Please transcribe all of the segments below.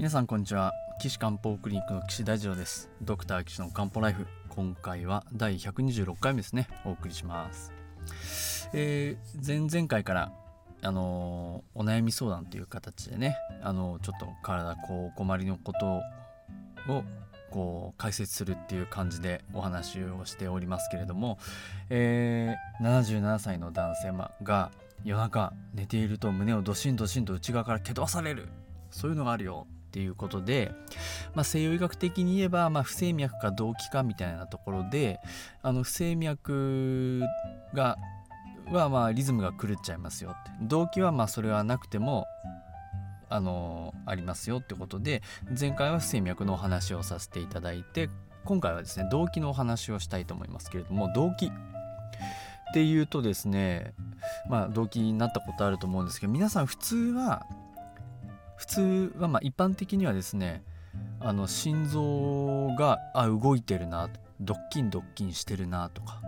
皆さんこんにちは。岸漢方クリニックの岸大二郎です。ドクター岸の漢方ライフ。今回は第126回目ですね。お送りします。えー、前々回からあのー、お悩み相談という形でねあのー、ちょっと体こうお困りのことをこう解説するっていう感じでお話をしておりますけれども、えー、77歳の男性が夜中寝ていると胸をドシンドシンと内側から蹴飛ばされる。そういうのがあるよ。っていうことで、まあ、西洋医学的に言えば、まあ、不整脈か動悸かみたいなところであの不整脈がはまあリズムが狂っちゃいますよって。動機はまあそれはなくてもあのありますよってことで前回は不整脈のお話をさせていただいて今回はですね動機のお話をしたいと思いますけれども動機っていうとですねまあ動機になったことあると思うんですけど皆さん普通は普通はまあ一般的にはですねあの心臓があ動いてるなドッキンドッキンしてるなとか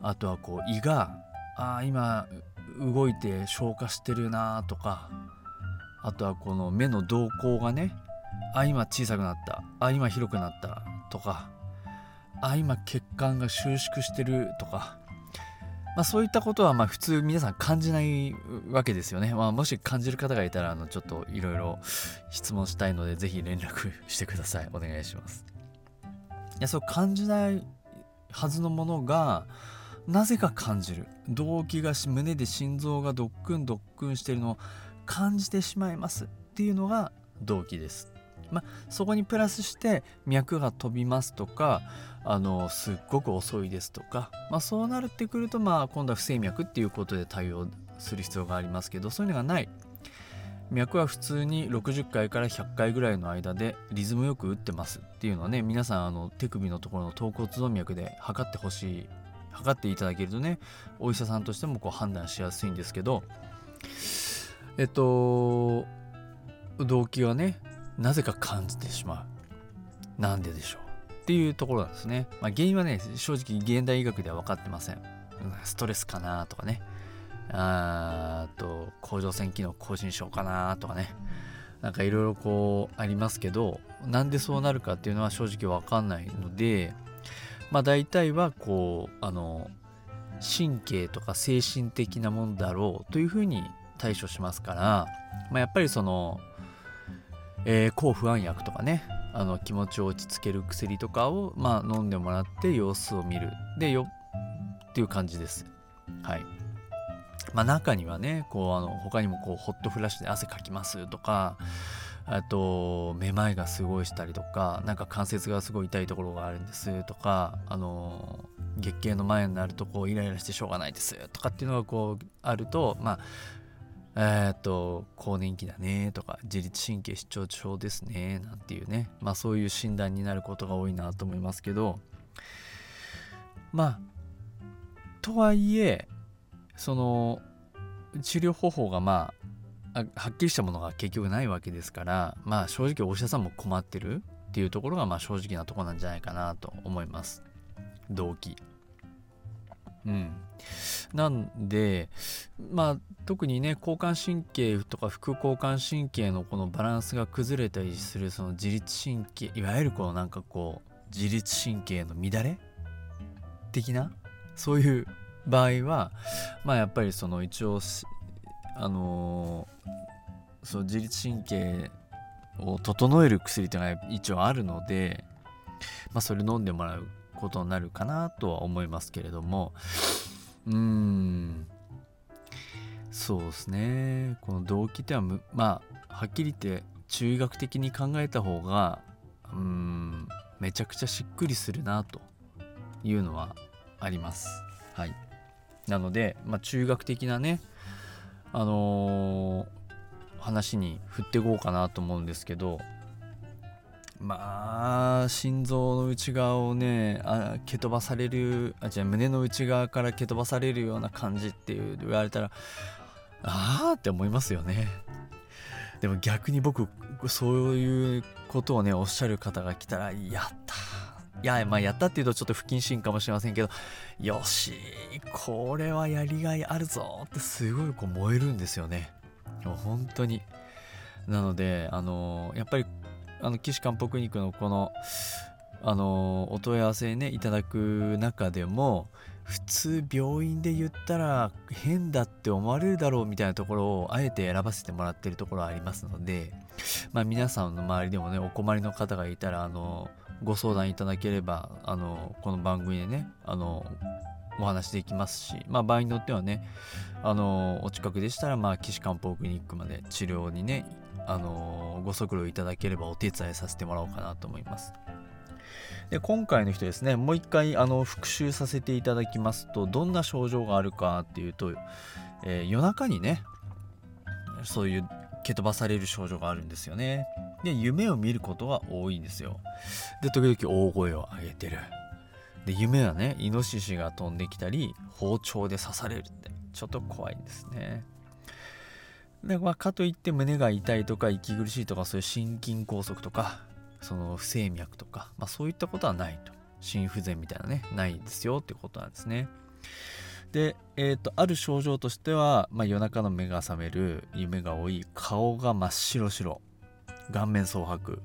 あとはこう胃があ今動いて消化してるなとかあとはこの目の動向がねあ今小さくなったあ今広くなったとかあ今血管が収縮してるとかまあ、そういったことはまあ普通皆さん感じないわけですよね。まあ、もし感じる方がいたらあのちょっといろいろ質問したいのでぜひ連絡してください。お願いします。いやそう感じないはずのものがなぜか感じる動悸が胸で心臓がドックンドックンしてるのを感じてしまいますっていうのが動悸です。まあ、そこにプラスして脈が飛びますとかあのすっごく遅いですとか、まあ、そうなってくると、まあ、今度は不整脈っていうことで対応する必要がありますけどそういうのがない。脈は普通に60回から100回ぐらいの間でリズムよく打ってます。っていうのはね皆さんあの手首のところの頭骨動脈で測ってほしい測っていただけるとねお医者さんとしてもこう判断しやすいんですけどえっと動機はねなぜか感じてしまう。なんででしょう。っていうところなんですね、まあ、原因はね正直現代医学では分かってません。ストレスかなとかね。あと甲状腺機能亢進症かなとかね。なんかいろいろこうありますけどなんでそうなるかっていうのは正直わかんないのでまあ大体はこうあの神経とか精神的なものだろうというふうに対処しますから、まあ、やっぱりそのえー、抗不安薬とかねあの気持ちを落ち着ける薬とかを、まあ、飲んでもらって様子を見る。でよっていう感じです。はい。まあ中にはねこうあの他にもこうホットフラッシュで汗かきますとかあとめまいがすごいしたりとかなんか関節がすごい痛いところがあるんですとかあの月経の前になるとこうイライラしてしょうがないですとかっていうのがこうあるとまあえっと、更年期だねとか、自律神経失調症ですね、なんていうね、まあそういう診断になることが多いなと思いますけど、まあ、とはいえ、その、治療方法がまあ、はっきりしたものが結局ないわけですから、まあ正直お医者さんも困ってるっていうところがまあ正直なとこなんじゃないかなと思います。動機。うん。なんで、まあ、特にね、交感神経とか副交感神経のこのバランスが崩れたりする、その自律神経、いわゆるこのなんかこう、自律神経の乱れ？的な、そういう場合は、まあやっぱりその一応、あのー、その自律神経を整える薬っていうのが一応あるので、まあそれ飲んでもらう。ことになるかなとは思いますけれども。うーん。そうですね。この動機ってはまあはっきり言って中学的に考えた方がうんめちゃくちゃしっくりするなというのはあります。はい、なので、まあ、中学的なねあのー、話に振っていこうかなと思うんですけどまあ心臓の内側をねあ蹴飛ばされるあじゃあ胸の内側から蹴飛ばされるような感じって言われたらああって思いますよね。でも逆に僕そういうことをねおっしゃる方が来たらやった。いやまあやったっていうとちょっと不謹慎かもしれませんけどよしこれはやりがいあるぞってすごいこう燃えるんですよね。本当に。なのであのやっぱりあの岸漢方クリニックのこのあのお問い合わせねいただく中でも普通病院で言ったら変だって思われるだろうみたいなところをあえて選ばせてもらってるところありますので、まあ、皆さんの周りでもねお困りの方がいたらあのご相談いただければあのこの番組でねあのお話できますし、まあ、場合によってはねあのお近くでしたら、まあ、岸漢方クリニックまで治療にねあのご足労いただければお手伝いさせてもらおうかなと思います。で今回の人ですねもう一回あの復習させていただきますとどんな症状があるかっていうと、えー、夜中にねそういう蹴飛ばされる症状があるんですよね。で夢を見ることが多いんですよ。で時々大声を上げてる。で夢はねイノシシが飛んできたり包丁で刺されるってちょっと怖いんですね。で、まあ、かといって胸が痛いとか息苦しいとかそういう心筋梗塞とかその不整脈とか、まあ、そういったことはないと。心不全みたいなねないですよってことなんですね。で、えーと、ある症状としては、まあ、夜中の目が覚める夢が多い顔が真っ白白顔面蒼白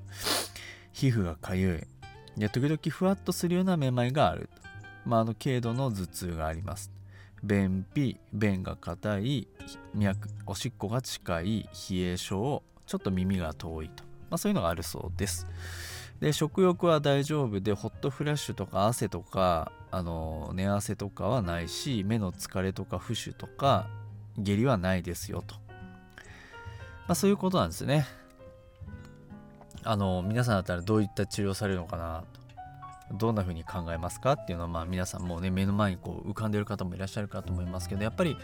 皮膚がかゆいで時々ふわっとするようなめまいがある、まあ、あの軽度の頭痛があります。便秘便が硬い脈おしっこが近い冷え症ちょっと耳が遠いと。まあ、そういうのがあるそうです。で食欲は大丈夫でホットフラッシュとか汗とかあの寝汗とかはないし目の疲れとか浮腫とか下痢はないですよと、まあ、そういうことなんですね。あの皆さんだったらどういった治療されるのかなと。どんな風に考えますかっていうのはまあ皆さんもうね目の前にこう浮かんでる方もいらっしゃるかと思いますけどやっぱり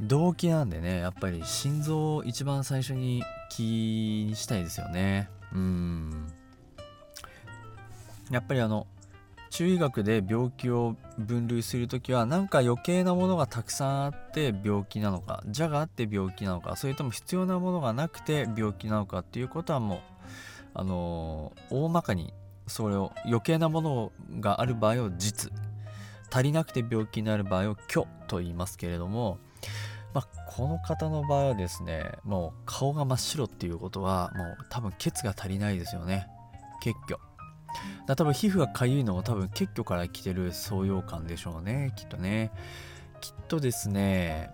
動機なんでねやっぱり心臓を一番最初に気にしたいですよね。うん。やっぱりあの中医学で病気を分類する時は何か余計なものがたくさんあって病気なのか邪があって病気なのかそれとも必要なものがなくて病気なのかっていうことはもうあの大まかにそれを余計なものがある場合を実足りなくて病気になる場合を虚と言いますけれどもまあ、この方の場合はですねもう顔が真っ白っていうことはもう多分血が足りないですよね。血虚。だ多分皮膚がかゆいのも多分血虚から来てる創用感でしょうねきっとね。きっとですね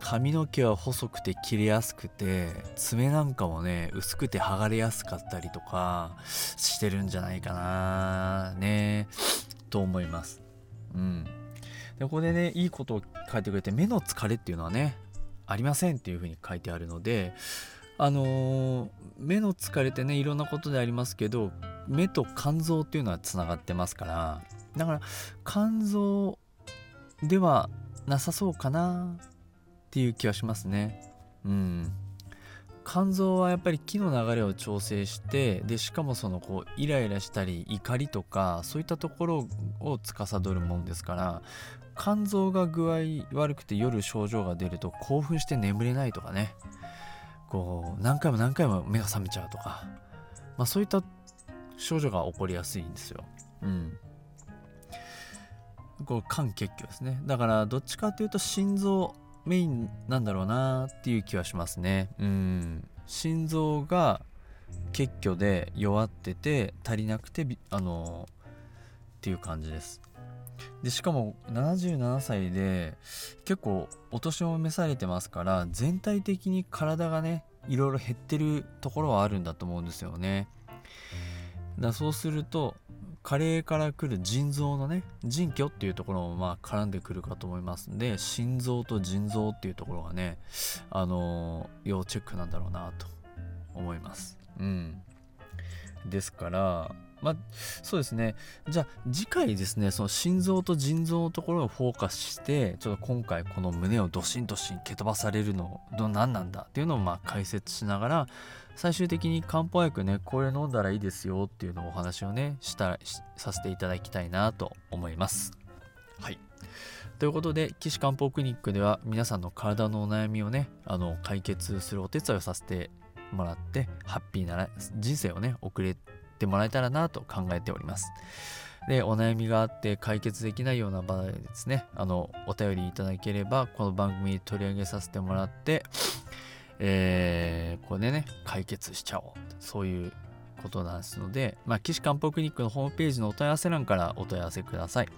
髪の毛は細くて切れやすくて爪なんかもね薄くて剥がれやすかったりとかしてるんじゃないかなね。と思います。うん。でここでねいいことを書いてくれて目の疲れっていうのはねありませんっていうふうに書いてあるのであのー、目の疲れってねいろんなことでありますけど目と肝臓っていうのはつながってますからだから肝臓ではなさそうかなっていう気はしますね。うん。肝臓はやっぱり気の流れを調整してでしかもそのこうイライラしたり怒りとかそういったところを司るもんですから肝臓が具合悪くて夜症状が出ると興奮して眠れないとかね。こう何回も何回も目が覚めちゃうとか、まあ、そういった症状が起こりやすいんですよ。うん。こう肝血虚ですね。だからどっちかっていうと心臓メインなんだろうなっていう気はしますね。うん。心臓が血虚で弱ってて足りなくてあのっていう感じです。でしかも77歳で結構お年を召されてますから全体的に体がねいろいろ減ってるところはあるんだと思うんですよねだそうすると加齢から来る腎臓のね腎虚っていうところもまあ絡んでくるかと思いますんで心臓と腎臓っていうところがねあのー、要チェックなんだろうなと思います。うん。ですからまあ、そうですね。じゃあ次回ですね、その心臓と腎臓のところをフォーカスして、ちょっと今回この胸をドシンドシン蹴飛ばされるの、何なんだっていうのをまあ解説しながら、最終的に漢方薬ね、これ飲んだらいいですよっていうのをお話をね、したさせていただきたいなと思います。はい。ということで、岸漢方クリニックでは皆さんの体のお悩みをね、あの解決するお手伝いをさせてもらって、ハッピーな人生をね、送れってもらえたらなと考えております。で、お悩みがあって解決できないような場合ですね、あの、お便りいただければ、この番組に取り上げさせてもらって、えー、これでね解決しちゃおうそういうことなんですので、まあ、岸漢方クリニックのホームページのお問い合わせ欄からお問い合わせください。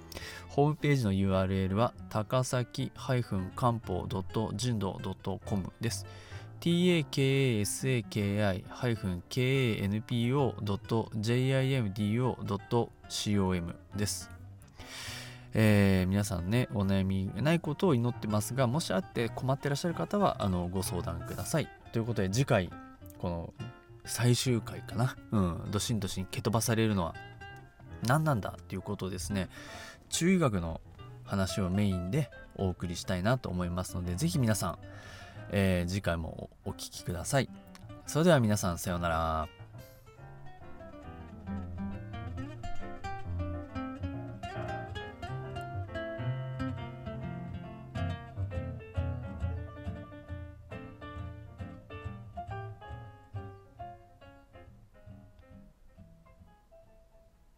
ホームページの URL は高崎漢方人道 .com です。takasaki-kanpo.jimdo.com です。えー、皆さんね、お悩みないことを祈ってますが、もしあって困ってらっしゃる方は、あの、ご相談ください。ということで、次回、この最終回かな。うん、どしんどしん蹴飛ばされるのは何なんだっていうことですね、中医学の話をメインでお送りしたいなと思いますので、ぜひ皆さん、えー、次回もお聴きください。それでは皆さんさようなら。